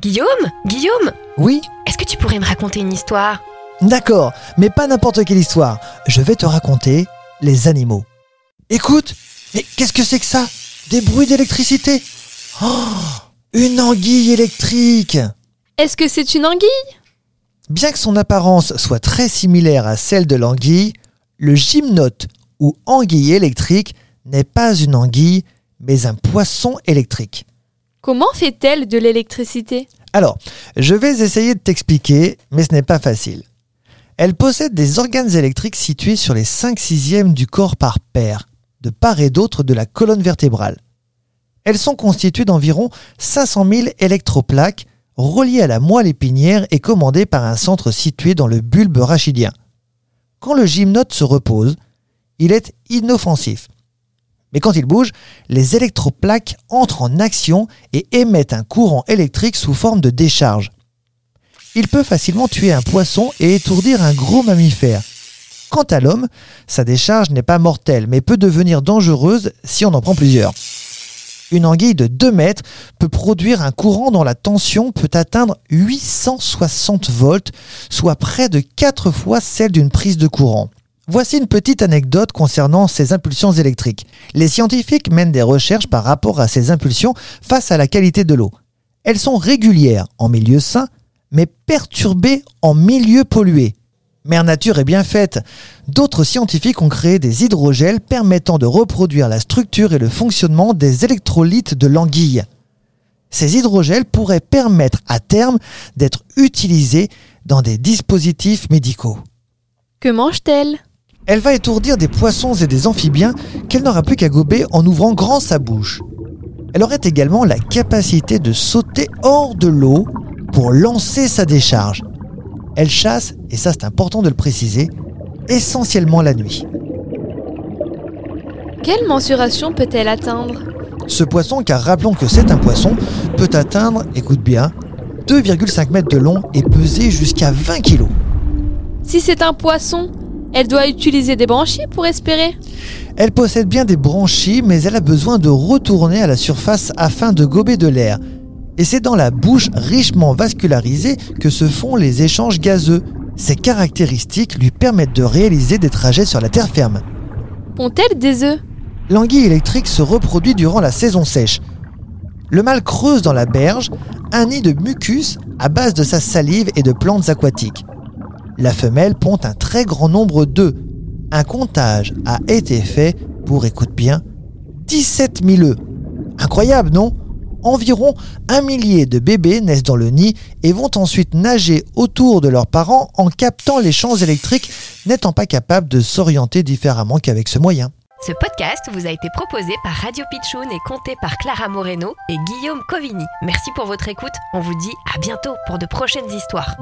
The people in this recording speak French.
Guillaume Guillaume Oui Est-ce que tu pourrais me raconter une histoire? D'accord, mais pas n'importe quelle histoire. Je vais te raconter les animaux. Écoute, mais qu'est-ce que c'est que ça? Des bruits d'électricité? Oh Une anguille électrique Est-ce que c'est une anguille? Bien que son apparence soit très similaire à celle de l'anguille, le gymnote ou anguille électrique n'est pas une anguille, mais un poisson électrique. Comment fait-elle de l'électricité? Alors, je vais essayer de t'expliquer, mais ce n'est pas facile. Elle possède des organes électriques situés sur les 5 sixièmes du corps par paire, de part et d'autre de la colonne vertébrale. Elles sont constituées d'environ 500 000 électroplaques reliées à la moelle épinière et commandées par un centre situé dans le bulbe rachidien. Quand le gymnote se repose, il est inoffensif. Mais quand il bouge, les électroplaques entrent en action et émettent un courant électrique sous forme de décharge. Il peut facilement tuer un poisson et étourdir un gros mammifère. Quant à l'homme, sa décharge n'est pas mortelle, mais peut devenir dangereuse si on en prend plusieurs. Une anguille de 2 mètres peut produire un courant dont la tension peut atteindre 860 volts, soit près de 4 fois celle d'une prise de courant. Voici une petite anecdote concernant ces impulsions électriques. Les scientifiques mènent des recherches par rapport à ces impulsions face à la qualité de l'eau. Elles sont régulières en milieu sain, mais perturbées en milieu pollué. Mère Nature est bien faite. D'autres scientifiques ont créé des hydrogels permettant de reproduire la structure et le fonctionnement des électrolytes de l'anguille. Ces hydrogels pourraient permettre à terme d'être utilisés dans des dispositifs médicaux. Que mange-t-elle? Elle va étourdir des poissons et des amphibiens qu'elle n'aura plus qu'à gober en ouvrant grand sa bouche. Elle aurait également la capacité de sauter hors de l'eau pour lancer sa décharge. Elle chasse, et ça c'est important de le préciser, essentiellement la nuit. Quelle mensuration peut-elle atteindre? Ce poisson, car rappelons que c'est un poisson, peut atteindre, écoute bien, 2,5 mètres de long et peser jusqu'à 20 kilos. Si c'est un poisson, elle doit utiliser des branchies pour respirer Elle possède bien des branchies, mais elle a besoin de retourner à la surface afin de gober de l'air. Et c'est dans la bouche richement vascularisée que se font les échanges gazeux. Ces caractéristiques lui permettent de réaliser des trajets sur la terre ferme. Pond-elle des œufs? L'anguille électrique se reproduit durant la saison sèche. Le mâle creuse dans la berge un nid de mucus à base de sa salive et de plantes aquatiques. La femelle pond un très grand nombre d'œufs. Un comptage a été fait pour, écoute bien, 17 000 œufs. Incroyable, non? Environ un millier de bébés naissent dans le nid et vont ensuite nager autour de leurs parents en captant les champs électriques, n'étant pas capables de s'orienter différemment qu'avec ce moyen. Ce podcast vous a été proposé par Radio Pitchoun et compté par Clara Moreno et Guillaume Covini. Merci pour votre écoute. On vous dit à bientôt pour de prochaines histoires.